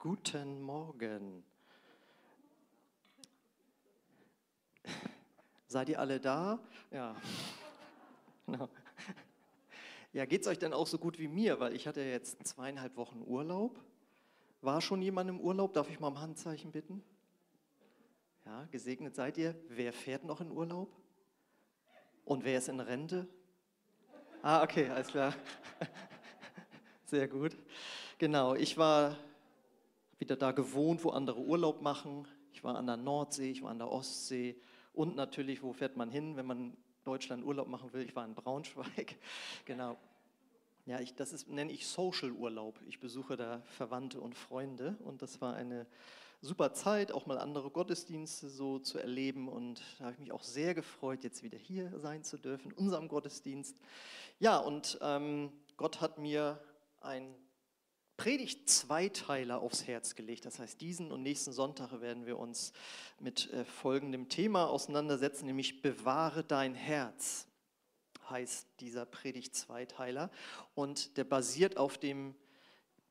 Guten Morgen. Seid ihr alle da? Ja. Genau. Ja, geht es euch denn auch so gut wie mir? Weil ich hatte jetzt zweieinhalb Wochen Urlaub. War schon jemand im Urlaub? Darf ich mal um Handzeichen bitten? Ja, gesegnet seid ihr. Wer fährt noch in Urlaub? Und wer ist in Rente? Ah, okay, alles klar. Sehr gut. Genau, ich war wieder da gewohnt, wo andere Urlaub machen. Ich war an der Nordsee, ich war an der Ostsee und natürlich, wo fährt man hin, wenn man Deutschland Urlaub machen will? Ich war in Braunschweig. Genau. Ja, ich, das ist, nenne ich Social Urlaub. Ich besuche da Verwandte und Freunde und das war eine super Zeit, auch mal andere Gottesdienste so zu erleben und da habe ich mich auch sehr gefreut, jetzt wieder hier sein zu dürfen, unserem Gottesdienst. Ja, und ähm, Gott hat mir ein Predigt Zweiteiler aufs Herz gelegt. Das heißt, diesen und nächsten Sonntag werden wir uns mit äh, folgendem Thema auseinandersetzen, nämlich bewahre dein Herz heißt dieser Predigt Zweiteiler. Und der basiert auf dem,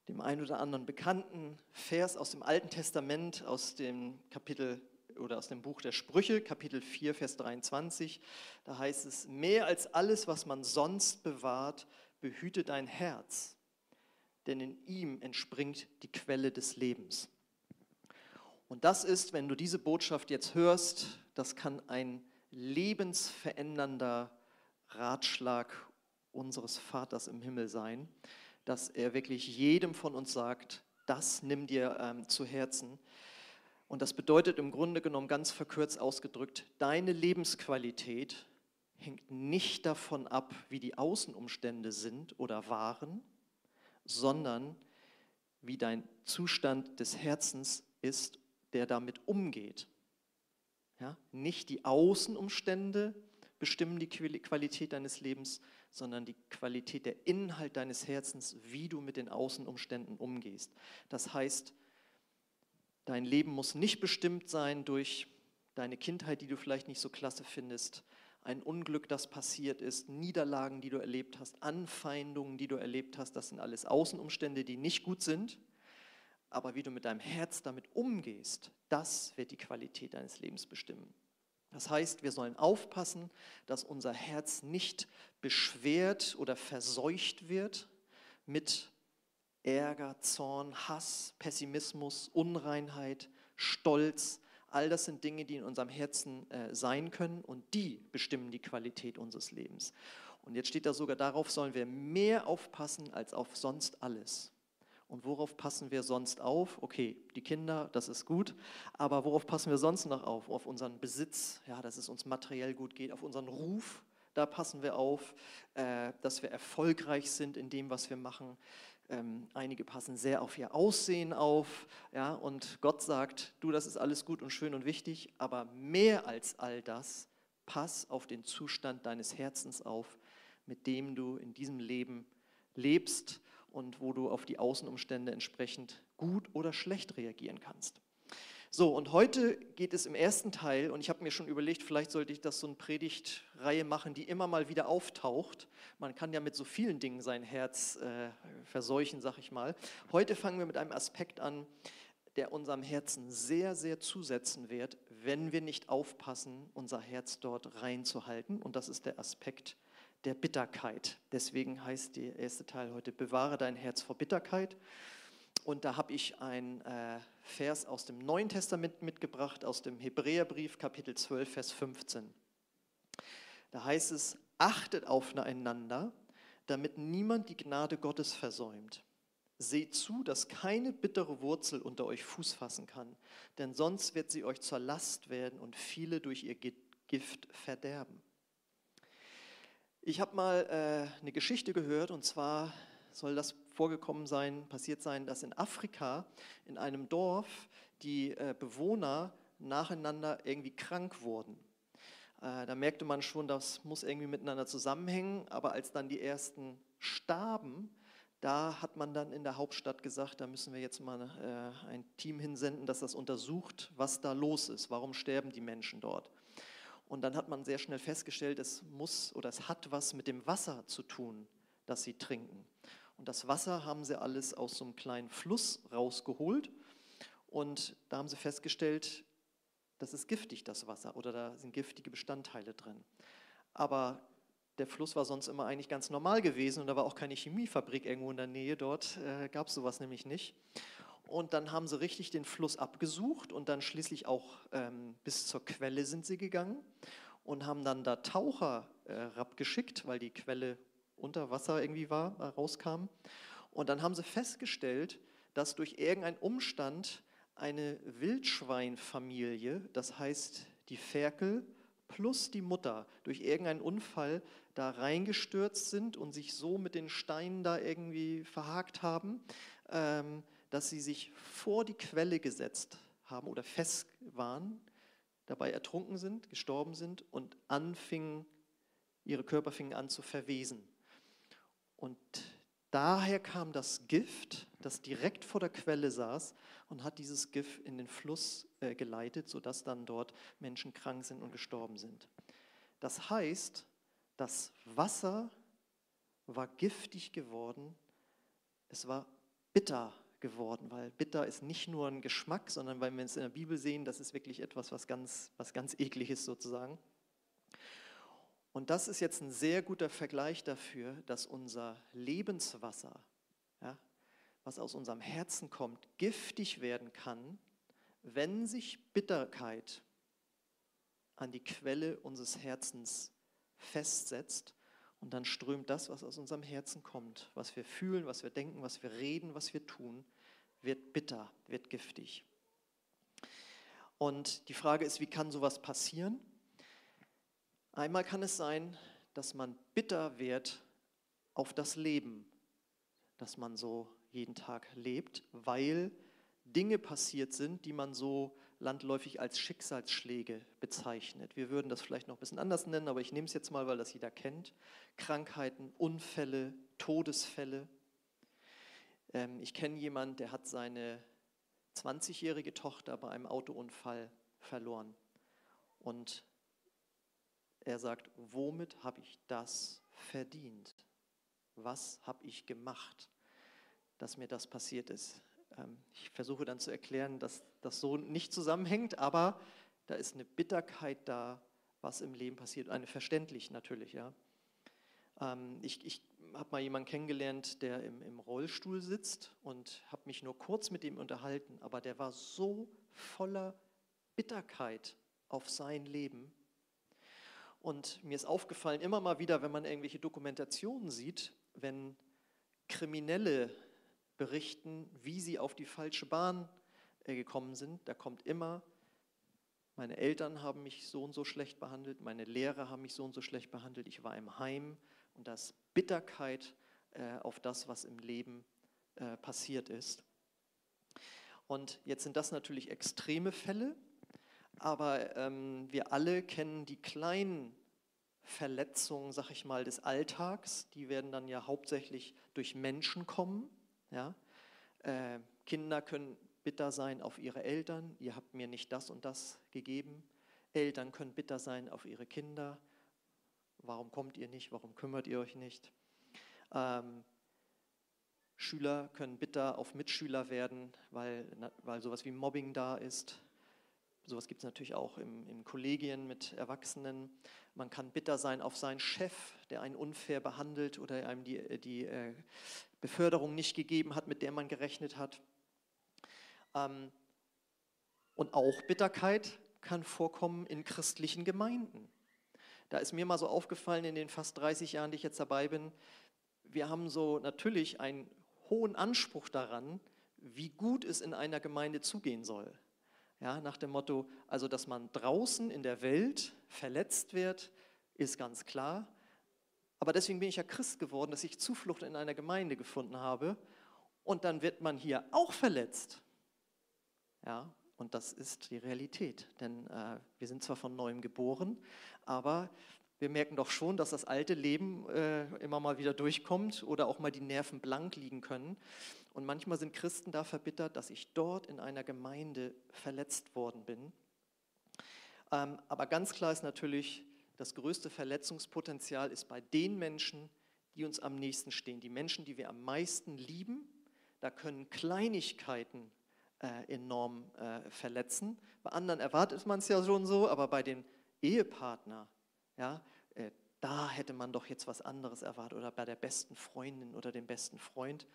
dem ein oder anderen bekannten Vers aus dem Alten Testament, aus dem Kapitel oder aus dem Buch der Sprüche, Kapitel 4, Vers 23. Da heißt es, mehr als alles, was man sonst bewahrt, behüte dein Herz, denn in ihm entspringt die Quelle des Lebens. Und das ist, wenn du diese Botschaft jetzt hörst, das kann ein lebensverändernder Ratschlag unseres Vaters im Himmel sein, dass er wirklich jedem von uns sagt, das nimm dir ähm, zu Herzen. Und das bedeutet im Grunde genommen ganz verkürzt ausgedrückt, deine Lebensqualität hängt nicht davon ab, wie die Außenumstände sind oder waren, sondern wie dein Zustand des Herzens ist, der damit umgeht. Ja? Nicht die Außenumstände, bestimmen die Qualität deines Lebens, sondern die Qualität der Inhalt deines Herzens, wie du mit den Außenumständen umgehst. Das heißt, dein Leben muss nicht bestimmt sein durch deine Kindheit, die du vielleicht nicht so klasse findest, ein Unglück, das passiert ist, Niederlagen, die du erlebt hast, Anfeindungen, die du erlebt hast, das sind alles Außenumstände, die nicht gut sind. Aber wie du mit deinem Herz damit umgehst, das wird die Qualität deines Lebens bestimmen. Das heißt, wir sollen aufpassen, dass unser Herz nicht beschwert oder verseucht wird mit Ärger, Zorn, Hass, Pessimismus, Unreinheit, Stolz. All das sind Dinge, die in unserem Herzen äh, sein können und die bestimmen die Qualität unseres Lebens. Und jetzt steht da sogar, darauf sollen wir mehr aufpassen als auf sonst alles. Und worauf passen wir sonst auf? Okay, die Kinder, das ist gut, aber worauf passen wir sonst noch auf? Auf unseren Besitz, ja, dass es uns materiell gut geht, auf unseren Ruf, da passen wir auf, äh, dass wir erfolgreich sind in dem, was wir machen. Ähm, einige passen sehr auf ihr Aussehen auf, ja, und Gott sagt, du, das ist alles gut und schön und wichtig, aber mehr als all das, pass auf den Zustand deines Herzens auf, mit dem du in diesem Leben lebst und wo du auf die Außenumstände entsprechend gut oder schlecht reagieren kannst. So, und heute geht es im ersten Teil, und ich habe mir schon überlegt, vielleicht sollte ich das so eine Predigtreihe machen, die immer mal wieder auftaucht. Man kann ja mit so vielen Dingen sein Herz äh, verseuchen, sag ich mal. Heute fangen wir mit einem Aspekt an, der unserem Herzen sehr, sehr zusetzen wird, wenn wir nicht aufpassen, unser Herz dort reinzuhalten. Und das ist der Aspekt der Bitterkeit. Deswegen heißt der erste Teil heute, bewahre dein Herz vor Bitterkeit. Und da habe ich einen äh, Vers aus dem Neuen Testament mitgebracht, aus dem Hebräerbrief, Kapitel 12, Vers 15. Da heißt es, achtet aufeinander, damit niemand die Gnade Gottes versäumt. Seht zu, dass keine bittere Wurzel unter euch Fuß fassen kann, denn sonst wird sie euch zur Last werden und viele durch ihr Gift verderben. Ich habe mal äh, eine Geschichte gehört und zwar soll das vorgekommen sein, passiert sein, dass in Afrika in einem Dorf die äh, Bewohner nacheinander irgendwie krank wurden. Äh, da merkte man schon, das muss irgendwie miteinander zusammenhängen, aber als dann die ersten starben, da hat man dann in der Hauptstadt gesagt, da müssen wir jetzt mal äh, ein Team hinsenden, das das untersucht, was da los ist, warum sterben die Menschen dort. Und dann hat man sehr schnell festgestellt, es muss oder es hat was mit dem Wasser zu tun, das sie trinken. Und das Wasser haben sie alles aus so einem kleinen Fluss rausgeholt. Und da haben sie festgestellt, das ist giftig, das Wasser, oder da sind giftige Bestandteile drin. Aber der Fluss war sonst immer eigentlich ganz normal gewesen und da war auch keine Chemiefabrik irgendwo in der Nähe. Dort äh, gab es sowas nämlich nicht. Und dann haben sie richtig den Fluss abgesucht und dann schließlich auch ähm, bis zur Quelle sind sie gegangen und haben dann da Taucher äh, abgeschickt, weil die Quelle unter Wasser irgendwie war, äh, rauskam. Und dann haben sie festgestellt, dass durch irgendeinen Umstand eine Wildschweinfamilie, das heißt die Ferkel plus die Mutter, durch irgendeinen Unfall da reingestürzt sind und sich so mit den Steinen da irgendwie verhakt haben, ähm, dass sie sich vor die Quelle gesetzt haben oder fest waren, dabei ertrunken sind, gestorben sind und anfingen, ihre Körper fingen an zu verwesen. Und daher kam das Gift, das direkt vor der Quelle saß und hat dieses Gift in den Fluss äh, geleitet, sodass dann dort Menschen krank sind und gestorben sind. Das heißt, das Wasser war giftig geworden, es war bitter geworden, weil bitter ist nicht nur ein Geschmack, sondern weil wir es in der Bibel sehen, das ist wirklich etwas, was ganz, was ganz eklig ist sozusagen. Und das ist jetzt ein sehr guter Vergleich dafür, dass unser Lebenswasser, ja, was aus unserem Herzen kommt, giftig werden kann, wenn sich Bitterkeit an die Quelle unseres Herzens festsetzt und dann strömt das, was aus unserem Herzen kommt, was wir fühlen, was wir denken, was wir reden, was wir tun, wird bitter, wird giftig. Und die Frage ist, wie kann sowas passieren? Einmal kann es sein, dass man bitter wird auf das Leben, das man so jeden Tag lebt, weil Dinge passiert sind, die man so landläufig als Schicksalsschläge bezeichnet. Wir würden das vielleicht noch ein bisschen anders nennen, aber ich nehme es jetzt mal, weil das jeder kennt. Krankheiten, Unfälle, Todesfälle. Ähm, ich kenne jemanden, der hat seine 20-jährige Tochter bei einem Autounfall verloren. Und er sagt, womit habe ich das verdient? Was habe ich gemacht, dass mir das passiert ist? Ähm, ich versuche dann zu erklären, dass das so nicht zusammenhängt, aber da ist eine Bitterkeit da, was im Leben passiert, eine verständlich natürlich. Ja. Ähm, ich, ich habe mal jemanden kennengelernt, der im, im Rollstuhl sitzt und habe mich nur kurz mit ihm unterhalten, aber der war so voller Bitterkeit auf sein Leben. Und mir ist aufgefallen, immer mal wieder, wenn man irgendwelche Dokumentationen sieht, wenn Kriminelle berichten, wie sie auf die falsche Bahn äh, gekommen sind. Da kommt immer, meine Eltern haben mich so und so schlecht behandelt, meine Lehrer haben mich so und so schlecht behandelt, ich war im Heim und das Bitterkeit äh, auf das, was im Leben äh, passiert ist. Und jetzt sind das natürlich extreme Fälle, aber ähm, wir alle kennen die kleinen Verletzungen, sag ich mal, des Alltags. Die werden dann ja hauptsächlich durch Menschen kommen. Ja? Äh, Kinder können bitter sein auf ihre Eltern, ihr habt mir nicht das und das gegeben. Eltern können bitter sein auf ihre Kinder. Warum kommt ihr nicht? Warum kümmert ihr euch nicht? Ähm, Schüler können bitter auf Mitschüler werden, weil, weil sowas wie Mobbing da ist. Sowas gibt es natürlich auch im, in Kollegien mit Erwachsenen. Man kann bitter sein auf seinen Chef, der einen unfair behandelt oder einem die, die äh, Beförderung nicht gegeben hat, mit der man gerechnet hat. Ähm, und auch Bitterkeit kann vorkommen in christlichen Gemeinden. Da ist mir mal so aufgefallen in den fast 30 Jahren, die ich jetzt dabei bin, wir haben so natürlich einen hohen Anspruch daran, wie gut es in einer Gemeinde zugehen soll. Ja, nach dem Motto, also dass man draußen in der Welt verletzt wird, ist ganz klar. Aber deswegen bin ich ja Christ geworden, dass ich Zuflucht in einer Gemeinde gefunden habe. Und dann wird man hier auch verletzt. Ja, und das ist die Realität. Denn äh, wir sind zwar von neuem geboren, aber wir merken doch schon, dass das alte Leben äh, immer mal wieder durchkommt oder auch mal die Nerven blank liegen können. Und manchmal sind Christen da verbittert, dass ich dort in einer Gemeinde verletzt worden bin. Ähm, aber ganz klar ist natürlich, das größte Verletzungspotenzial ist bei den Menschen, die uns am nächsten stehen, die Menschen, die wir am meisten lieben. Da können Kleinigkeiten äh, enorm äh, verletzen. Bei anderen erwartet man es ja schon so, aber bei den Ehepartner, ja, äh, da hätte man doch jetzt was anderes erwartet oder bei der besten Freundin oder dem besten Freund,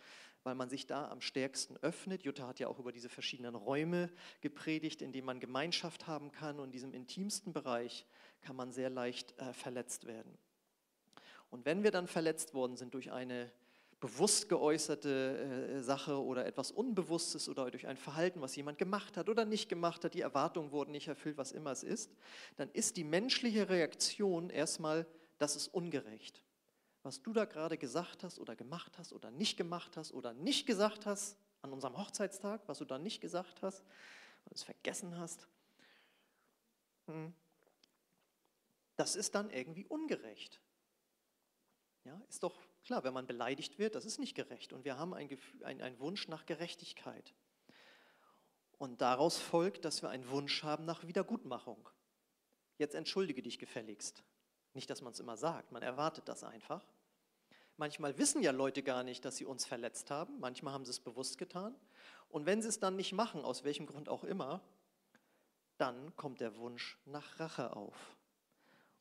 weil man sich da am stärksten öffnet. Jutta hat ja auch über diese verschiedenen Räume gepredigt, in denen man Gemeinschaft haben kann und in diesem intimsten Bereich kann man sehr leicht äh, verletzt werden. Und wenn wir dann verletzt worden sind durch eine bewusst geäußerte äh, Sache oder etwas Unbewusstes oder durch ein Verhalten, was jemand gemacht hat oder nicht gemacht hat, die Erwartungen wurden nicht erfüllt, was immer es ist, dann ist die menschliche Reaktion erstmal, das ist ungerecht. Was du da gerade gesagt hast oder gemacht hast oder nicht gemacht hast oder nicht gesagt hast an unserem Hochzeitstag, was du da nicht gesagt hast und es vergessen hast, hm, das ist dann irgendwie ungerecht. Ja, ist doch klar, wenn man beleidigt wird, das ist nicht gerecht. Und wir haben einen ein Wunsch nach Gerechtigkeit. Und daraus folgt, dass wir einen Wunsch haben nach Wiedergutmachung. Jetzt entschuldige dich gefälligst. Nicht, dass man es immer sagt, man erwartet das einfach. Manchmal wissen ja Leute gar nicht, dass sie uns verletzt haben. Manchmal haben sie es bewusst getan. Und wenn sie es dann nicht machen, aus welchem Grund auch immer, dann kommt der Wunsch nach Rache auf.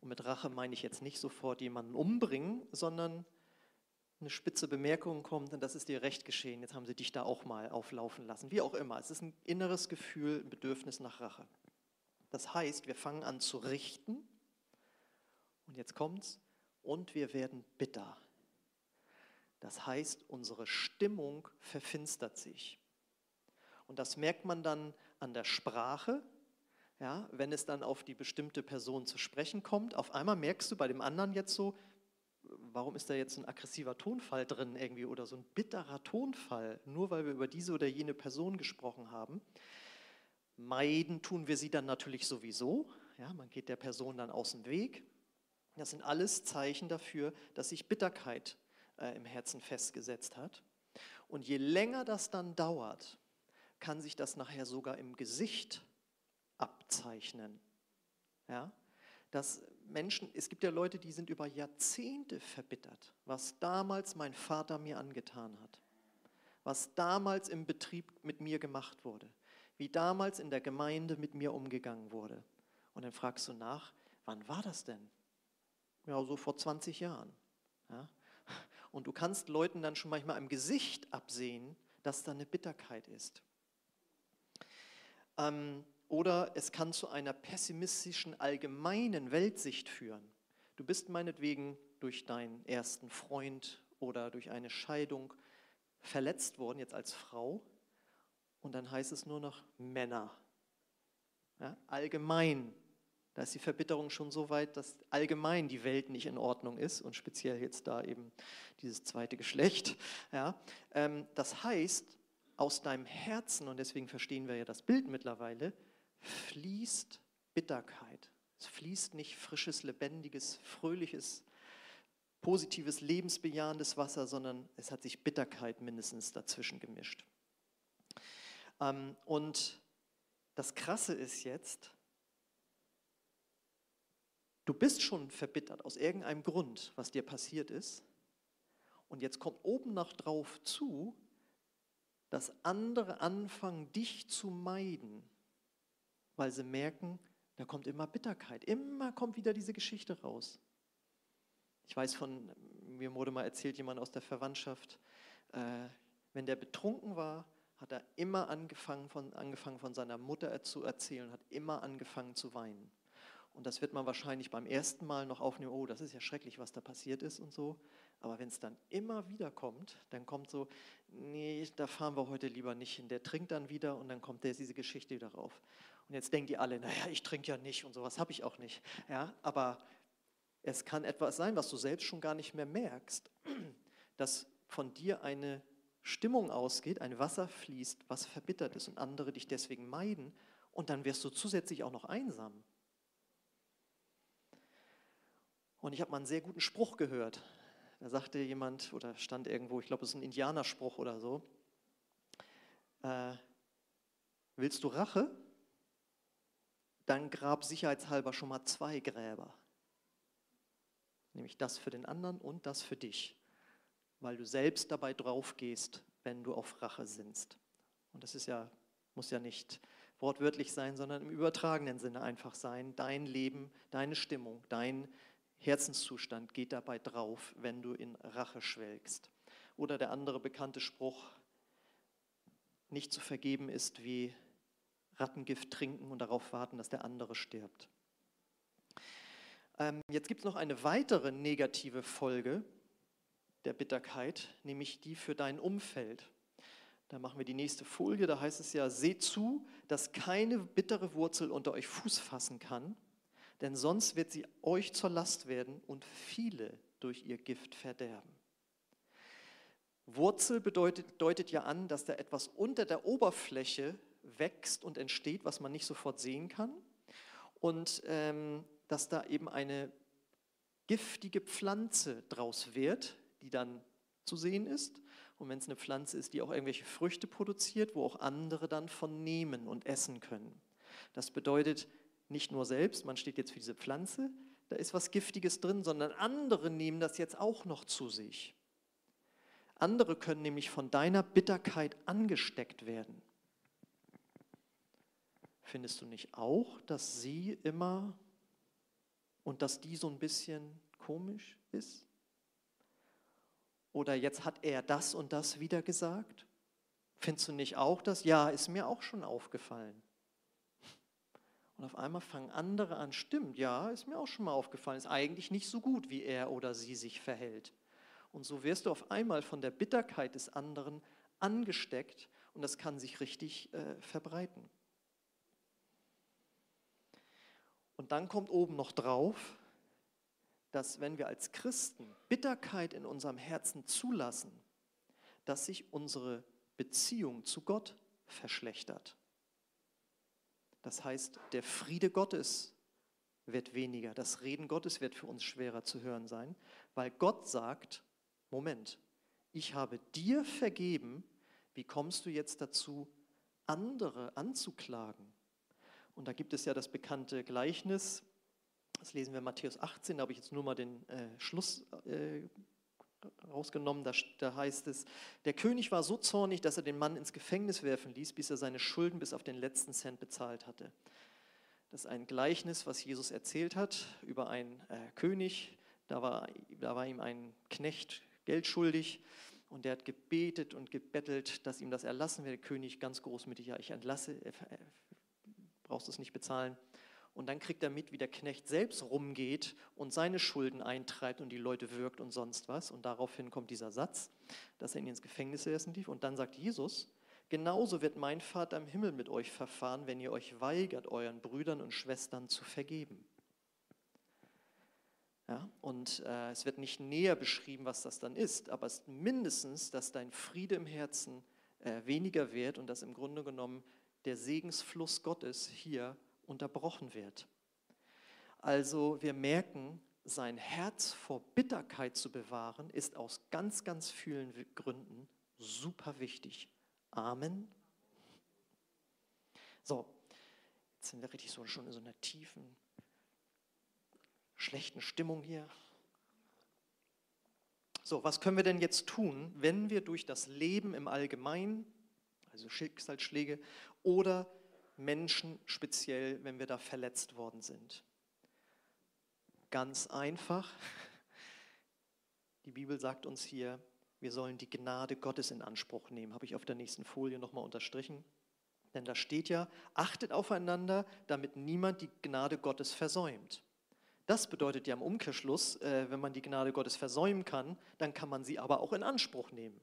Und mit Rache meine ich jetzt nicht sofort jemanden umbringen, sondern eine spitze Bemerkung kommt, und das ist dir recht geschehen, jetzt haben sie dich da auch mal auflaufen lassen. Wie auch immer, es ist ein inneres Gefühl, ein Bedürfnis nach Rache. Das heißt, wir fangen an zu richten, und jetzt kommt's, und wir werden bitter. Das heißt, unsere Stimmung verfinstert sich. Und das merkt man dann an der Sprache, ja, wenn es dann auf die bestimmte Person zu sprechen kommt. Auf einmal merkst du bei dem anderen jetzt so, warum ist da jetzt ein aggressiver Tonfall drin irgendwie oder so ein bitterer Tonfall, nur weil wir über diese oder jene Person gesprochen haben. Meiden tun wir sie dann natürlich sowieso. Ja, man geht der Person dann aus dem Weg. Das sind alles Zeichen dafür, dass sich Bitterkeit äh, im Herzen festgesetzt hat. Und je länger das dann dauert, kann sich das nachher sogar im Gesicht abzeichnen. Ja? Dass Menschen, es gibt ja Leute, die sind über Jahrzehnte verbittert, was damals mein Vater mir angetan hat, was damals im Betrieb mit mir gemacht wurde, wie damals in der Gemeinde mit mir umgegangen wurde. Und dann fragst du nach, wann war das denn? Ja, so vor 20 Jahren. Ja? Und du kannst Leuten dann schon manchmal im Gesicht absehen, dass da eine Bitterkeit ist. Ähm, oder es kann zu einer pessimistischen allgemeinen Weltsicht führen. Du bist meinetwegen durch deinen ersten Freund oder durch eine Scheidung verletzt worden, jetzt als Frau, und dann heißt es nur noch Männer. Ja, allgemein, da ist die Verbitterung schon so weit, dass allgemein die Welt nicht in Ordnung ist und speziell jetzt da eben dieses zweite Geschlecht. Ja, ähm, das heißt, aus deinem Herzen, und deswegen verstehen wir ja das Bild mittlerweile, fließt Bitterkeit. Es fließt nicht frisches, lebendiges, fröhliches, positives, lebensbejahendes Wasser, sondern es hat sich Bitterkeit mindestens dazwischen gemischt. Ähm, und das Krasse ist jetzt, du bist schon verbittert aus irgendeinem Grund, was dir passiert ist. Und jetzt kommt oben noch drauf zu, dass andere anfangen, dich zu meiden weil sie merken, da kommt immer Bitterkeit. Immer kommt wieder diese Geschichte raus. Ich weiß von, mir wurde mal erzählt, jemand aus der Verwandtschaft, äh, wenn der betrunken war, hat er immer angefangen von, angefangen von seiner Mutter zu erzählen, hat immer angefangen zu weinen. Und das wird man wahrscheinlich beim ersten Mal noch aufnehmen, oh, das ist ja schrecklich, was da passiert ist und so. Aber wenn es dann immer wieder kommt, dann kommt so, nee, da fahren wir heute lieber nicht hin. Der trinkt dann wieder und dann kommt der diese Geschichte wieder rauf. Und jetzt denken die alle, naja, ich trinke ja nicht und sowas habe ich auch nicht. Ja, aber es kann etwas sein, was du selbst schon gar nicht mehr merkst, dass von dir eine Stimmung ausgeht, ein Wasser fließt, was verbittert ist und andere dich deswegen meiden und dann wirst du zusätzlich auch noch einsam. Und ich habe mal einen sehr guten Spruch gehört. Da sagte jemand oder stand irgendwo, ich glaube, es ist ein Indianerspruch oder so. Äh, willst du Rache? Dann grab sicherheitshalber schon mal zwei Gräber. Nämlich das für den anderen und das für dich. weil du selbst dabei draufgehst, wenn du auf Rache sinnst. Und das ist ja, muss ja nicht wortwörtlich sein, sondern im übertragenen Sinne einfach sein. Dein Leben, deine Stimmung, dein Herzenszustand geht dabei drauf, wenn du in Rache schwelgst. Oder der andere bekannte Spruch, nicht zu vergeben ist wie Rattengift trinken und darauf warten, dass der andere stirbt. Ähm, jetzt gibt es noch eine weitere negative Folge der Bitterkeit, nämlich die für dein Umfeld. Da machen wir die nächste Folie, da heißt es ja, seht zu, dass keine bittere Wurzel unter euch Fuß fassen kann, denn sonst wird sie euch zur Last werden und viele durch ihr Gift verderben. Wurzel bedeutet, deutet ja an, dass da etwas unter der Oberfläche wächst und entsteht, was man nicht sofort sehen kann. Und ähm, dass da eben eine giftige Pflanze draus wird, die dann zu sehen ist. Und wenn es eine Pflanze ist, die auch irgendwelche Früchte produziert, wo auch andere dann von nehmen und essen können. Das bedeutet nicht nur selbst, man steht jetzt für diese Pflanze, da ist was Giftiges drin, sondern andere nehmen das jetzt auch noch zu sich. Andere können nämlich von deiner Bitterkeit angesteckt werden. Findest du nicht auch, dass sie immer und dass die so ein bisschen komisch ist? Oder jetzt hat er das und das wieder gesagt? Findest du nicht auch das? Ja, ist mir auch schon aufgefallen. Und auf einmal fangen andere an, stimmt, ja, ist mir auch schon mal aufgefallen, ist eigentlich nicht so gut, wie er oder sie sich verhält. Und so wirst du auf einmal von der Bitterkeit des anderen angesteckt und das kann sich richtig äh, verbreiten. Und dann kommt oben noch drauf, dass wenn wir als Christen Bitterkeit in unserem Herzen zulassen, dass sich unsere Beziehung zu Gott verschlechtert. Das heißt, der Friede Gottes wird weniger, das Reden Gottes wird für uns schwerer zu hören sein, weil Gott sagt, Moment, ich habe dir vergeben, wie kommst du jetzt dazu, andere anzuklagen? Und da gibt es ja das bekannte Gleichnis, das lesen wir in Matthäus 18, da habe ich jetzt nur mal den äh, Schluss äh, rausgenommen, da, da heißt es, der König war so zornig, dass er den Mann ins Gefängnis werfen ließ, bis er seine Schulden bis auf den letzten Cent bezahlt hatte. Das ist ein Gleichnis, was Jesus erzählt hat über einen äh, König. Da war, da war ihm ein Knecht Geld schuldig und der hat gebetet und gebettelt, dass ihm das erlassen wird. König ganz großmütig, ja, ich entlasse, äh, brauchst es nicht bezahlen. Und dann kriegt er mit, wie der Knecht selbst rumgeht und seine Schulden eintreibt und die Leute wirkt und sonst was. Und daraufhin kommt dieser Satz, dass er ihn ins Gefängnis ersten lief. Und dann sagt Jesus, genauso wird mein Vater im Himmel mit euch verfahren, wenn ihr euch weigert, euren Brüdern und Schwestern zu vergeben. Ja, und äh, es wird nicht näher beschrieben, was das dann ist, aber es ist mindestens, dass dein Friede im Herzen äh, weniger wird und dass im Grunde genommen der Segensfluss Gottes hier unterbrochen wird. Also wir merken, sein Herz vor Bitterkeit zu bewahren, ist aus ganz, ganz vielen Gründen super wichtig. Amen. So, jetzt sind wir richtig so schon in so einer tiefen schlechten Stimmung hier. So, was können wir denn jetzt tun, wenn wir durch das Leben im Allgemeinen, also Schicksalsschläge, oder Menschen speziell, wenn wir da verletzt worden sind? Ganz einfach. Die Bibel sagt uns hier, wir sollen die Gnade Gottes in Anspruch nehmen. Habe ich auf der nächsten Folie nochmal unterstrichen. Denn da steht ja, achtet aufeinander, damit niemand die Gnade Gottes versäumt. Das bedeutet ja im Umkehrschluss, äh, wenn man die Gnade Gottes versäumen kann, dann kann man sie aber auch in Anspruch nehmen.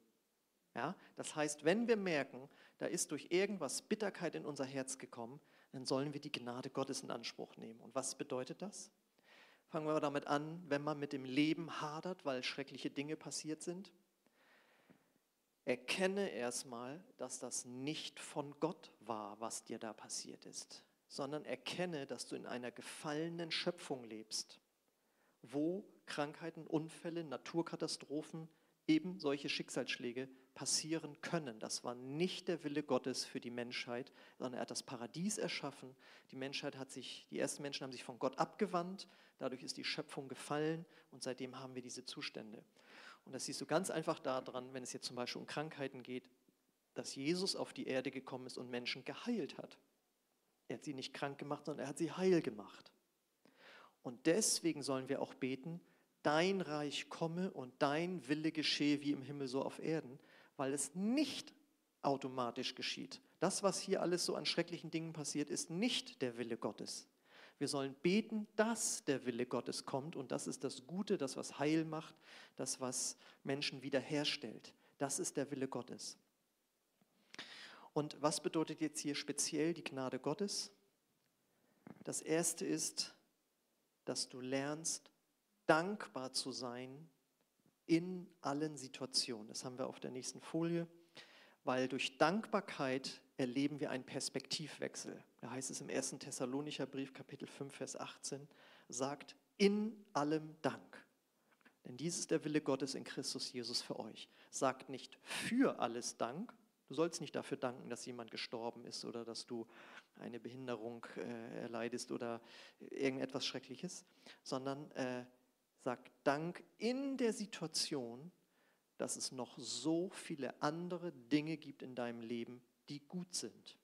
Ja? Das heißt, wenn wir merken, da ist durch irgendwas Bitterkeit in unser Herz gekommen, dann sollen wir die Gnade Gottes in Anspruch nehmen. Und was bedeutet das? Fangen wir damit an, wenn man mit dem Leben hadert, weil schreckliche Dinge passiert sind. Erkenne erstmal, dass das nicht von Gott war, was dir da passiert ist sondern erkenne, dass du in einer gefallenen Schöpfung lebst, wo Krankheiten, Unfälle, Naturkatastrophen, eben solche Schicksalsschläge passieren können. Das war nicht der Wille Gottes für die Menschheit, sondern er hat das Paradies erschaffen. Die Menschheit hat sich, die ersten Menschen haben sich von Gott abgewandt, dadurch ist die Schöpfung gefallen und seitdem haben wir diese Zustände. Und das siehst du ganz einfach daran, wenn es jetzt zum Beispiel um Krankheiten geht, dass Jesus auf die Erde gekommen ist und Menschen geheilt hat. Er hat sie nicht krank gemacht, sondern er hat sie heil gemacht. Und deswegen sollen wir auch beten, dein Reich komme und dein Wille geschehe wie im Himmel so auf Erden, weil es nicht automatisch geschieht. Das, was hier alles so an schrecklichen Dingen passiert, ist nicht der Wille Gottes. Wir sollen beten, dass der Wille Gottes kommt und das ist das Gute, das was Heil macht, das was Menschen wiederherstellt. Das ist der Wille Gottes. Und was bedeutet jetzt hier speziell die Gnade Gottes? Das erste ist, dass du lernst, dankbar zu sein in allen Situationen. Das haben wir auf der nächsten Folie, weil durch Dankbarkeit erleben wir einen Perspektivwechsel. Da heißt es im 1. Thessalonicher Brief, Kapitel 5, Vers 18, sagt, in allem Dank. Denn dies ist der Wille Gottes in Christus Jesus für euch. Sagt nicht für alles Dank. Du sollst nicht dafür danken, dass jemand gestorben ist oder dass du eine Behinderung äh, erleidest oder irgendetwas Schreckliches, sondern äh, sag Dank in der Situation, dass es noch so viele andere Dinge gibt in deinem Leben, die gut sind.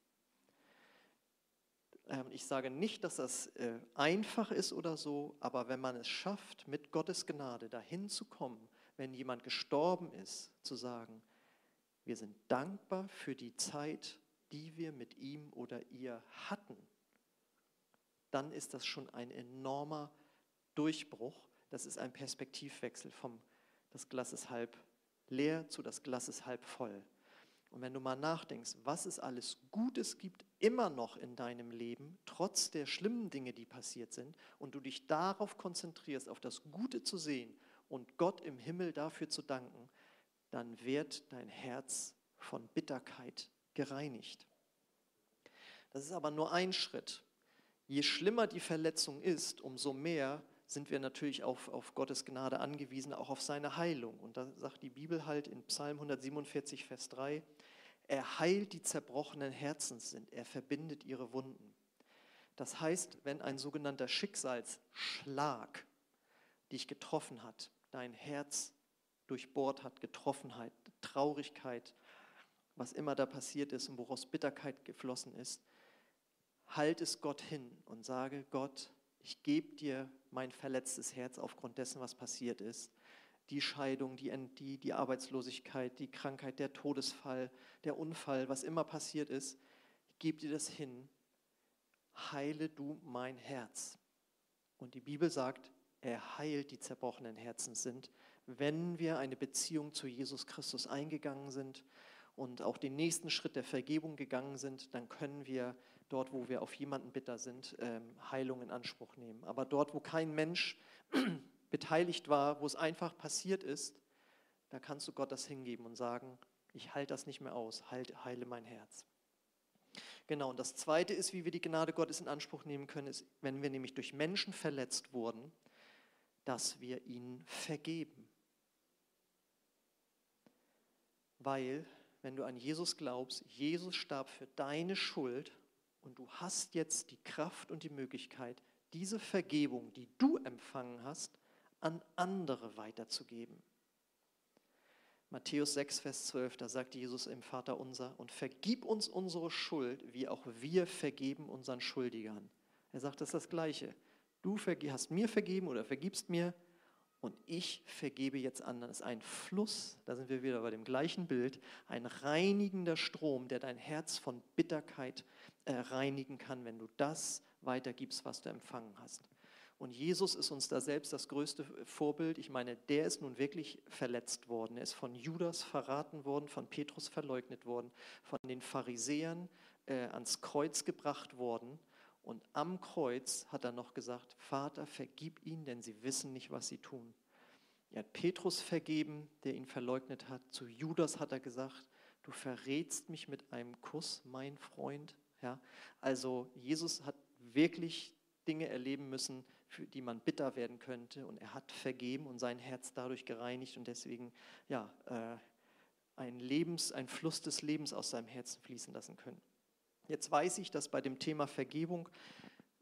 Ähm, ich sage nicht, dass das äh, einfach ist oder so, aber wenn man es schafft, mit Gottes Gnade dahin zu kommen, wenn jemand gestorben ist, zu sagen, wir sind dankbar für die Zeit, die wir mit ihm oder ihr hatten, dann ist das schon ein enormer Durchbruch. Das ist ein Perspektivwechsel vom das Glas ist halb leer zu das Glas ist halb voll. Und wenn du mal nachdenkst, was es alles Gutes gibt, immer noch in deinem Leben, trotz der schlimmen Dinge, die passiert sind, und du dich darauf konzentrierst, auf das Gute zu sehen und Gott im Himmel dafür zu danken, dann wird dein Herz von Bitterkeit gereinigt. Das ist aber nur ein Schritt. Je schlimmer die Verletzung ist, umso mehr sind wir natürlich auf, auf Gottes Gnade angewiesen, auch auf seine Heilung. Und da sagt die Bibel halt in Psalm 147, Vers 3, er heilt die zerbrochenen Herzens sind, er verbindet ihre Wunden. Das heißt, wenn ein sogenannter Schicksalsschlag dich getroffen hat, dein Herz durchbohrt hat, Getroffenheit, Traurigkeit, was immer da passiert ist und woraus Bitterkeit geflossen ist, halt es Gott hin und sage, Gott, ich gebe dir mein verletztes Herz aufgrund dessen, was passiert ist. Die Scheidung, die, die, die Arbeitslosigkeit, die Krankheit, der Todesfall, der Unfall, was immer passiert ist, ich gebe dir das hin. Heile du mein Herz. Und die Bibel sagt, er heilt die zerbrochenen Herzen sind, wenn wir eine Beziehung zu Jesus Christus eingegangen sind und auch den nächsten Schritt der Vergebung gegangen sind, dann können wir dort, wo wir auf jemanden bitter sind, ähm, Heilung in Anspruch nehmen. Aber dort, wo kein Mensch beteiligt war, wo es einfach passiert ist, da kannst du Gott das hingeben und sagen, ich halte das nicht mehr aus, halt, heile mein Herz. Genau, und das Zweite ist, wie wir die Gnade Gottes in Anspruch nehmen können, ist, wenn wir nämlich durch Menschen verletzt wurden, dass wir ihnen vergeben. Weil, wenn du an Jesus glaubst, Jesus starb für deine Schuld und du hast jetzt die Kraft und die Möglichkeit, diese Vergebung, die du empfangen hast, an andere weiterzugeben. Matthäus 6, Vers 12, da sagt Jesus im Vater unser, und vergib uns unsere Schuld, wie auch wir vergeben unseren Schuldigern. Er sagt, das ist das Gleiche. Du hast mir vergeben oder vergibst mir und ich vergebe jetzt anderen. Das ist ein Fluss, da sind wir wieder bei dem gleichen Bild, ein reinigender Strom, der dein Herz von Bitterkeit äh, reinigen kann, wenn du das weitergibst, was du empfangen hast. Und Jesus ist uns da selbst das größte Vorbild. Ich meine, der ist nun wirklich verletzt worden. Er ist von Judas verraten worden, von Petrus verleugnet worden, von den Pharisäern äh, ans Kreuz gebracht worden. Und am Kreuz hat er noch gesagt, Vater, vergib ihnen, denn sie wissen nicht, was sie tun. Er hat Petrus vergeben, der ihn verleugnet hat. Zu Judas hat er gesagt, du verrätst mich mit einem Kuss, mein Freund. Ja, also Jesus hat wirklich Dinge erleben müssen, für die man bitter werden könnte. Und er hat vergeben und sein Herz dadurch gereinigt und deswegen ja, äh, ein, Lebens, ein Fluss des Lebens aus seinem Herzen fließen lassen können. Jetzt weiß ich, dass bei dem Thema Vergebung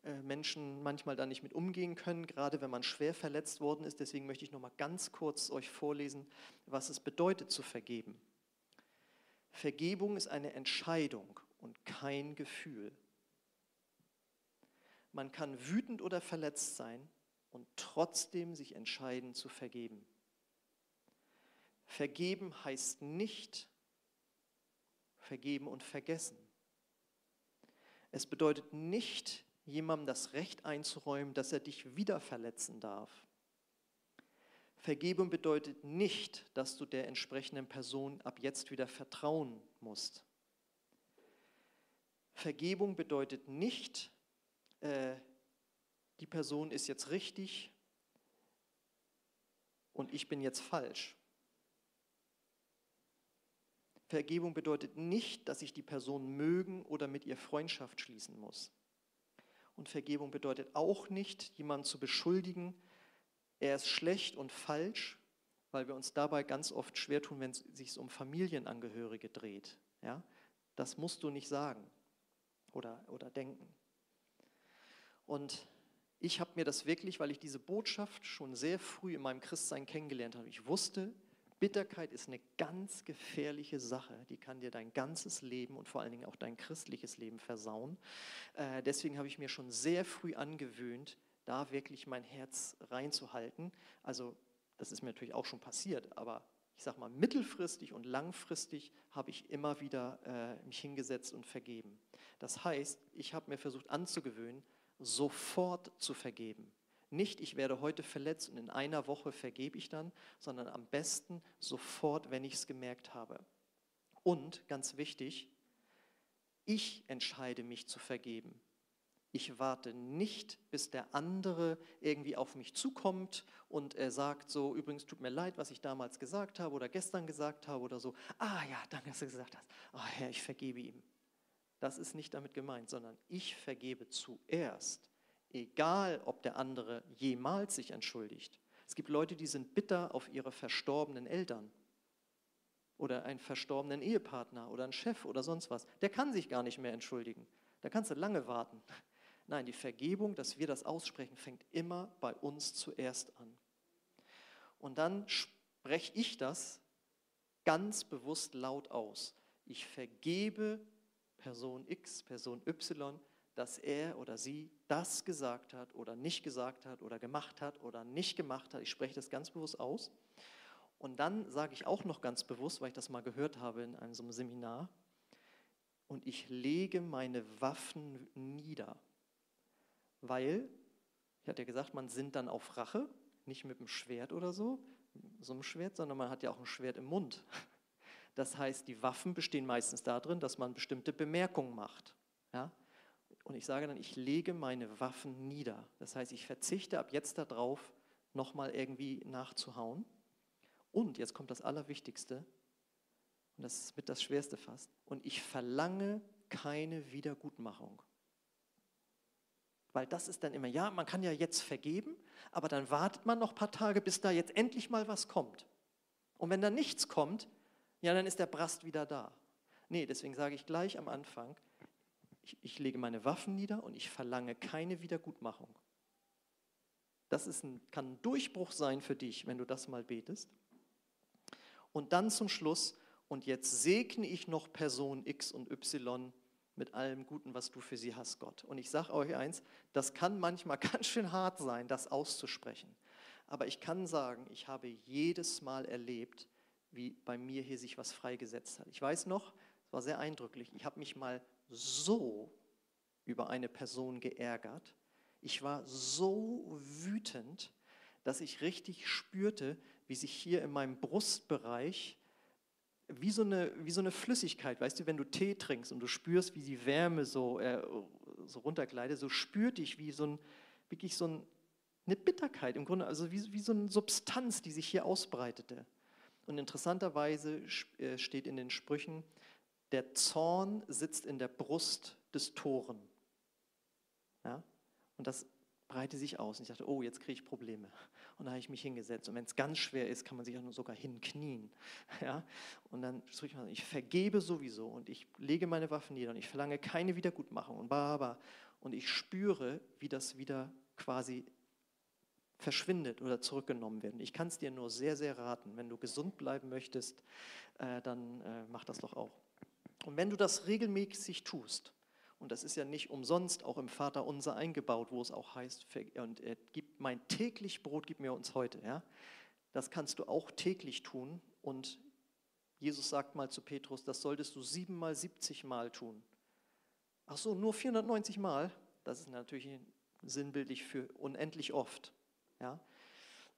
äh, Menschen manchmal da nicht mit umgehen können, gerade wenn man schwer verletzt worden ist. Deswegen möchte ich noch mal ganz kurz euch vorlesen, was es bedeutet zu vergeben. Vergebung ist eine Entscheidung und kein Gefühl. Man kann wütend oder verletzt sein und trotzdem sich entscheiden zu vergeben. Vergeben heißt nicht vergeben und vergessen. Es bedeutet nicht, jemandem das Recht einzuräumen, dass er dich wieder verletzen darf. Vergebung bedeutet nicht, dass du der entsprechenden Person ab jetzt wieder vertrauen musst. Vergebung bedeutet nicht, äh, die Person ist jetzt richtig und ich bin jetzt falsch. Vergebung bedeutet nicht, dass ich die Person mögen oder mit ihr Freundschaft schließen muss. Und Vergebung bedeutet auch nicht, jemanden zu beschuldigen, er ist schlecht und falsch, weil wir uns dabei ganz oft schwer tun, wenn es sich um Familienangehörige dreht. Ja? Das musst du nicht sagen oder, oder denken. Und ich habe mir das wirklich, weil ich diese Botschaft schon sehr früh in meinem Christsein kennengelernt habe, ich wusste, Bitterkeit ist eine ganz gefährliche Sache. Die kann dir dein ganzes Leben und vor allen Dingen auch dein christliches Leben versauen. Äh, deswegen habe ich mir schon sehr früh angewöhnt, da wirklich mein Herz reinzuhalten. Also das ist mir natürlich auch schon passiert, aber ich sage mal, mittelfristig und langfristig habe ich immer wieder äh, mich hingesetzt und vergeben. Das heißt, ich habe mir versucht anzugewöhnen, sofort zu vergeben. Nicht, ich werde heute verletzt und in einer Woche vergebe ich dann, sondern am besten sofort, wenn ich es gemerkt habe. Und ganz wichtig, ich entscheide mich zu vergeben. Ich warte nicht, bis der andere irgendwie auf mich zukommt und er sagt so, übrigens tut mir leid, was ich damals gesagt habe oder gestern gesagt habe oder so. Ah ja, danke, dass du gesagt hast. Ah oh, Herr, ich vergebe ihm. Das ist nicht damit gemeint, sondern ich vergebe zuerst egal ob der andere jemals sich entschuldigt. Es gibt Leute, die sind bitter auf ihre verstorbenen Eltern oder einen verstorbenen Ehepartner oder einen Chef oder sonst was. Der kann sich gar nicht mehr entschuldigen. Da kannst du lange warten. Nein, die Vergebung, dass wir das aussprechen, fängt immer bei uns zuerst an. Und dann spreche ich das ganz bewusst laut aus. Ich vergebe Person X, Person Y, dass er oder sie das gesagt hat oder nicht gesagt hat oder gemacht hat oder nicht gemacht hat. Ich spreche das ganz bewusst aus. Und dann sage ich auch noch ganz bewusst, weil ich das mal gehört habe in einem so einem Seminar, und ich lege meine Waffen nieder. Weil, ich hatte ja gesagt, man sind dann auf Rache, nicht mit dem Schwert oder so, so einem Schwert, sondern man hat ja auch ein Schwert im Mund. Das heißt, die Waffen bestehen meistens darin, dass man bestimmte Bemerkungen macht. Ja? Und ich sage dann, ich lege meine Waffen nieder. Das heißt, ich verzichte ab jetzt darauf, nochmal irgendwie nachzuhauen. Und jetzt kommt das Allerwichtigste, und das ist mit das Schwerste fast, und ich verlange keine Wiedergutmachung. Weil das ist dann immer, ja, man kann ja jetzt vergeben, aber dann wartet man noch ein paar Tage, bis da jetzt endlich mal was kommt. Und wenn da nichts kommt, ja, dann ist der Brast wieder da. Nee, deswegen sage ich gleich am Anfang, ich, ich lege meine Waffen nieder und ich verlange keine Wiedergutmachung. Das ist ein, kann ein Durchbruch sein für dich, wenn du das mal betest. Und dann zum Schluss, und jetzt segne ich noch Person X und Y mit allem Guten, was du für sie hast, Gott. Und ich sage euch eins, das kann manchmal ganz schön hart sein, das auszusprechen. Aber ich kann sagen, ich habe jedes Mal erlebt, wie bei mir hier sich was freigesetzt hat. Ich weiß noch, es war sehr eindrücklich, ich habe mich mal so über eine Person geärgert. Ich war so wütend, dass ich richtig spürte, wie sich hier in meinem Brustbereich wie so, eine, wie so eine Flüssigkeit, weißt du, wenn du Tee trinkst und du spürst, wie die Wärme so, äh, so runtergleitet, so spürte ich wie so ein, wirklich so ein, eine Bitterkeit im Grunde, also wie, wie so eine Substanz, die sich hier ausbreitete. Und interessanterweise äh, steht in den Sprüchen, der Zorn sitzt in der Brust des Toren. Ja? Und das breite sich aus. Und ich dachte, oh, jetzt kriege ich Probleme. Und da habe ich mich hingesetzt. Und wenn es ganz schwer ist, kann man sich auch sogar hinknien. Ja? Und dann ich mal, ich vergebe sowieso und ich lege meine Waffen nieder und ich verlange keine Wiedergutmachung und. Und ich spüre, wie das wieder quasi verschwindet oder zurückgenommen wird. Ich kann es dir nur sehr, sehr raten. Wenn du gesund bleiben möchtest, äh, dann äh, mach das doch auch. Und wenn du das regelmäßig tust, und das ist ja nicht umsonst auch im Vater unser eingebaut, wo es auch heißt, und er gibt mein täglich Brot, gib mir uns heute. Ja? Das kannst du auch täglich tun. Und Jesus sagt mal zu Petrus, das solltest du siebenmal, siebzig Mal tun. Ach so, nur 490 Mal? Das ist natürlich sinnbildlich für unendlich oft. Ja?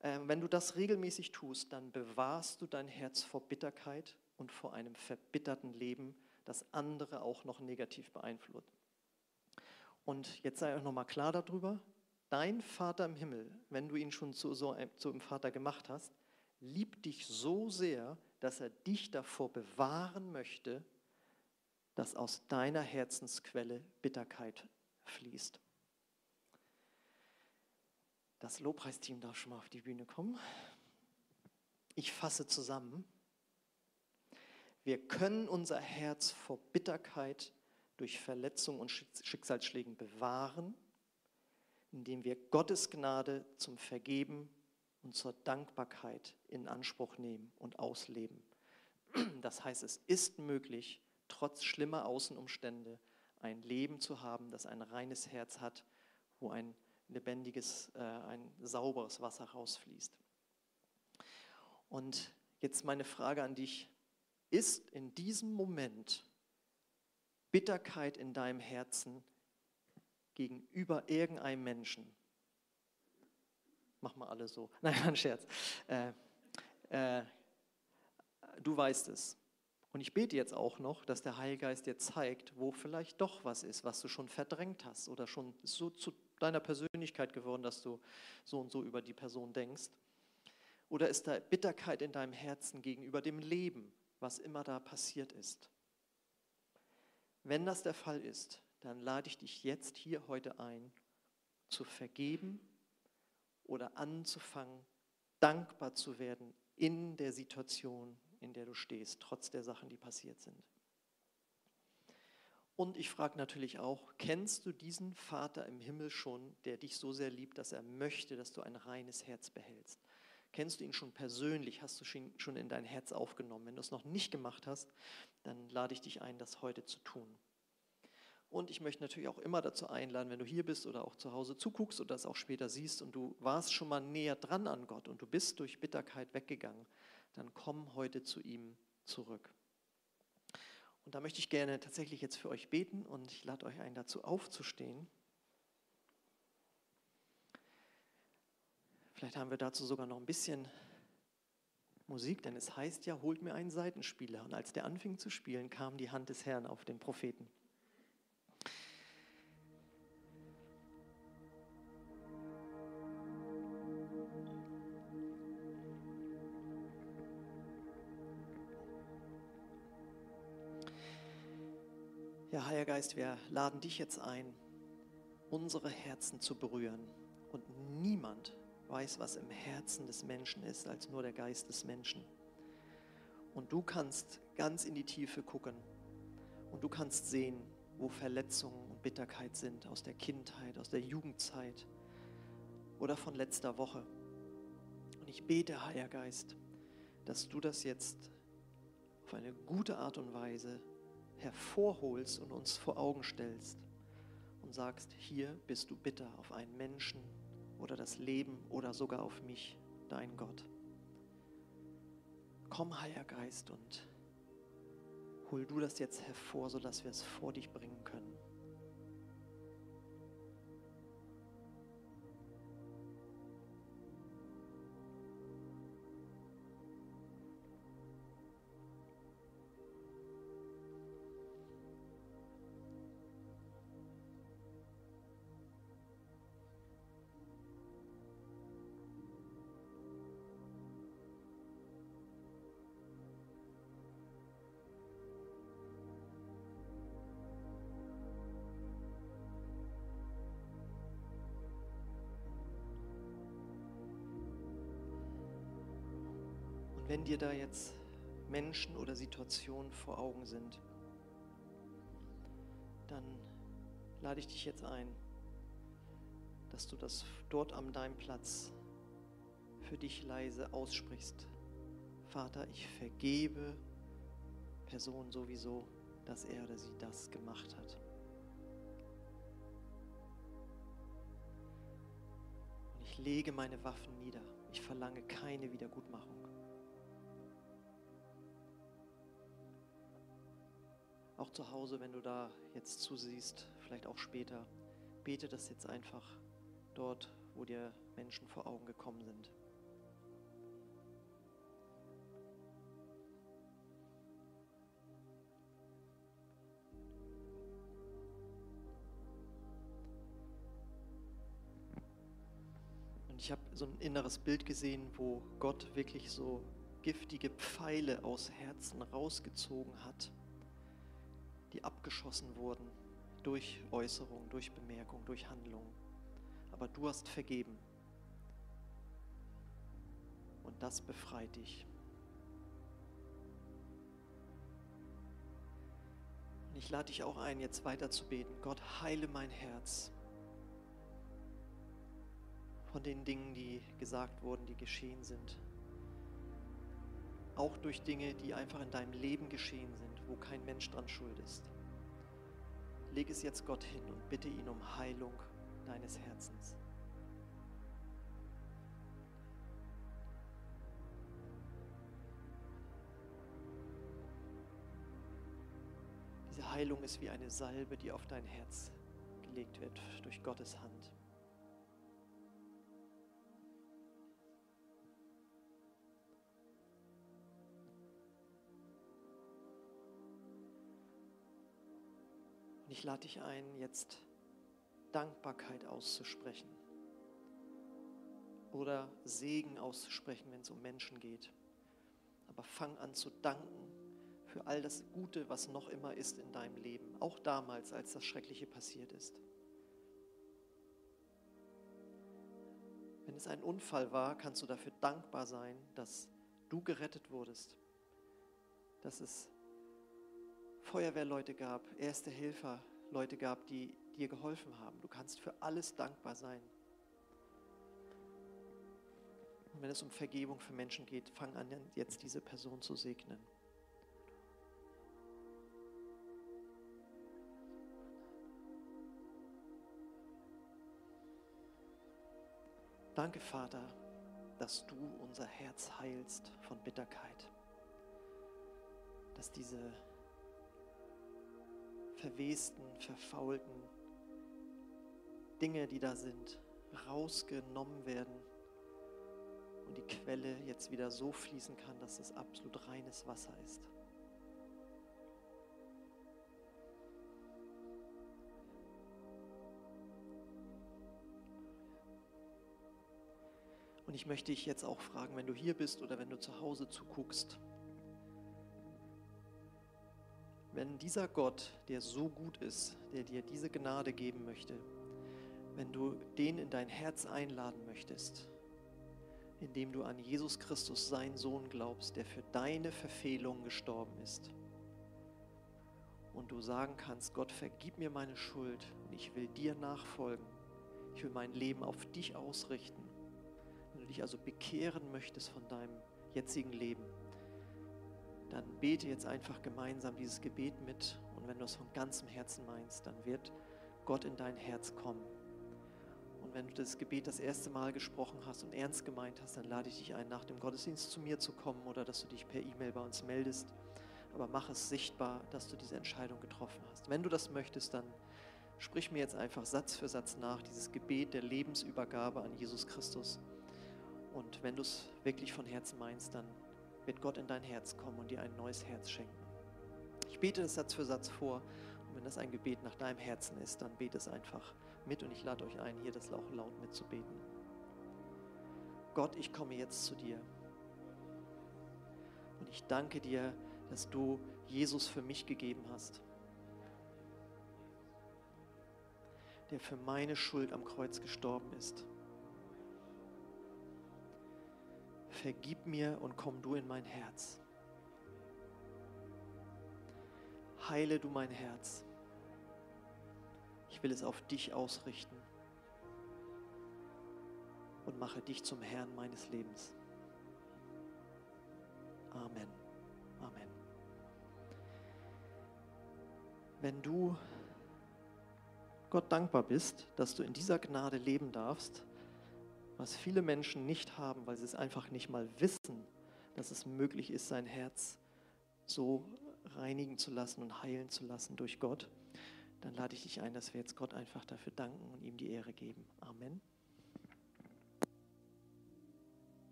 Ähm, wenn du das regelmäßig tust, dann bewahrst du dein Herz vor Bitterkeit und vor einem verbitterten Leben das andere auch noch negativ beeinflusst. Und jetzt sei auch nochmal klar darüber, dein Vater im Himmel, wenn du ihn schon zu so zu einem Vater gemacht hast, liebt dich so sehr, dass er dich davor bewahren möchte, dass aus deiner Herzensquelle Bitterkeit fließt. Das Lobpreisteam darf schon mal auf die Bühne kommen. Ich fasse zusammen. Wir können unser Herz vor Bitterkeit durch Verletzungen und Schicksalsschlägen bewahren, indem wir Gottes Gnade zum Vergeben und zur Dankbarkeit in Anspruch nehmen und ausleben. Das heißt, es ist möglich, trotz schlimmer Außenumstände ein Leben zu haben, das ein reines Herz hat, wo ein lebendiges, äh, ein sauberes Wasser rausfließt. Und jetzt meine Frage an dich, ist in diesem Moment Bitterkeit in deinem Herzen gegenüber irgendeinem Menschen? Mach mal alle so. Nein, ein Scherz. Äh, äh, du weißt es. Und ich bete jetzt auch noch, dass der Heilgeist dir zeigt, wo vielleicht doch was ist, was du schon verdrängt hast oder schon so zu deiner Persönlichkeit geworden, dass du so und so über die Person denkst. Oder ist da Bitterkeit in deinem Herzen gegenüber dem Leben, was immer da passiert ist. Wenn das der Fall ist, dann lade ich dich jetzt hier heute ein, zu vergeben oder anzufangen, dankbar zu werden in der Situation, in der du stehst, trotz der Sachen, die passiert sind. Und ich frage natürlich auch, kennst du diesen Vater im Himmel schon, der dich so sehr liebt, dass er möchte, dass du ein reines Herz behältst? Kennst du ihn schon persönlich? Hast du ihn schon in dein Herz aufgenommen? Wenn du es noch nicht gemacht hast, dann lade ich dich ein, das heute zu tun. Und ich möchte natürlich auch immer dazu einladen, wenn du hier bist oder auch zu Hause zuguckst oder das auch später siehst und du warst schon mal näher dran an Gott und du bist durch Bitterkeit weggegangen, dann komm heute zu ihm zurück. Und da möchte ich gerne tatsächlich jetzt für euch beten und ich lade euch ein, dazu aufzustehen. Vielleicht haben wir dazu sogar noch ein bisschen Musik, denn es heißt ja, holt mir einen Seitenspieler. Und als der anfing zu spielen, kam die Hand des Herrn auf den Propheten. Ja, Heiliger Geist, wir laden dich jetzt ein, unsere Herzen zu berühren. Und niemand weiß, was im Herzen des Menschen ist, als nur der Geist des Menschen. Und du kannst ganz in die Tiefe gucken und du kannst sehen, wo Verletzungen und Bitterkeit sind aus der Kindheit, aus der Jugendzeit oder von letzter Woche. Und ich bete, Heiliger Geist, dass du das jetzt auf eine gute Art und Weise hervorholst und uns vor Augen stellst und sagst, hier bist du bitter auf einen Menschen, oder das Leben oder sogar auf mich, dein Gott. Komm, Heiliger Geist, und hol du das jetzt hervor, sodass wir es vor dich bringen können. Wenn dir da jetzt Menschen oder Situationen vor Augen sind, dann lade ich dich jetzt ein, dass du das dort an deinem Platz für dich leise aussprichst. Vater, ich vergebe Person sowieso, dass er oder sie das gemacht hat. Und ich lege meine Waffen nieder. Ich verlange keine Wiedergutmachung. Auch zu Hause, wenn du da jetzt zusiehst, vielleicht auch später, bete das jetzt einfach dort, wo dir Menschen vor Augen gekommen sind. Und ich habe so ein inneres Bild gesehen, wo Gott wirklich so giftige Pfeile aus Herzen rausgezogen hat, die abgeschossen wurden durch Äußerung, durch Bemerkung, durch Handlung. Aber du hast vergeben. Und das befreit dich. Und ich lade dich auch ein, jetzt weiter zu beten. Gott, heile mein Herz von den Dingen, die gesagt wurden, die geschehen sind. Auch durch Dinge, die einfach in deinem Leben geschehen sind, wo kein Mensch dran schuld ist. Leg es jetzt Gott hin und bitte ihn um Heilung deines Herzens. Diese Heilung ist wie eine Salbe, die auf dein Herz gelegt wird durch Gottes Hand. Ich lade dich ein, jetzt Dankbarkeit auszusprechen oder Segen auszusprechen, wenn es um Menschen geht. Aber fang an zu danken für all das Gute, was noch immer ist in deinem Leben, auch damals, als das Schreckliche passiert ist. Wenn es ein Unfall war, kannst du dafür dankbar sein, dass du gerettet wurdest, dass es Feuerwehrleute gab, erste Helfer, Leute gab, die dir geholfen haben. Du kannst für alles dankbar sein. Und wenn es um Vergebung für Menschen geht, fang an, jetzt diese Person zu segnen. Danke, Vater, dass du unser Herz heilst von Bitterkeit, dass diese verwesten, verfaulten Dinge, die da sind, rausgenommen werden und die Quelle jetzt wieder so fließen kann, dass es absolut reines Wasser ist. Und ich möchte dich jetzt auch fragen, wenn du hier bist oder wenn du zu Hause zuguckst, wenn dieser Gott, der so gut ist, der dir diese Gnade geben möchte, wenn du den in dein Herz einladen möchtest, indem du an Jesus Christus, seinen Sohn, glaubst, der für deine Verfehlung gestorben ist, und du sagen kannst, Gott, vergib mir meine Schuld und ich will dir nachfolgen, ich will mein Leben auf dich ausrichten, wenn du dich also bekehren möchtest von deinem jetzigen Leben, dann bete jetzt einfach gemeinsam dieses Gebet mit. Und wenn du es von ganzem Herzen meinst, dann wird Gott in dein Herz kommen. Und wenn du das Gebet das erste Mal gesprochen hast und ernst gemeint hast, dann lade ich dich ein, nach dem Gottesdienst zu mir zu kommen oder dass du dich per E-Mail bei uns meldest. Aber mach es sichtbar, dass du diese Entscheidung getroffen hast. Wenn du das möchtest, dann sprich mir jetzt einfach Satz für Satz nach, dieses Gebet der Lebensübergabe an Jesus Christus. Und wenn du es wirklich von Herzen meinst, dann wird Gott in dein Herz kommen und dir ein neues Herz schenken. Ich bete das Satz für Satz vor und wenn das ein Gebet nach deinem Herzen ist, dann bete es einfach mit und ich lade euch ein, hier das auch laut mitzubeten. Gott, ich komme jetzt zu dir und ich danke dir, dass du Jesus für mich gegeben hast, der für meine Schuld am Kreuz gestorben ist. Vergib mir und komm du in mein Herz. Heile du mein Herz. Ich will es auf dich ausrichten und mache dich zum Herrn meines Lebens. Amen. Amen. Wenn du Gott dankbar bist, dass du in dieser Gnade leben darfst, was viele Menschen nicht haben, weil sie es einfach nicht mal wissen, dass es möglich ist, sein Herz so reinigen zu lassen und heilen zu lassen durch Gott, dann lade ich dich ein, dass wir jetzt Gott einfach dafür danken und ihm die Ehre geben. Amen.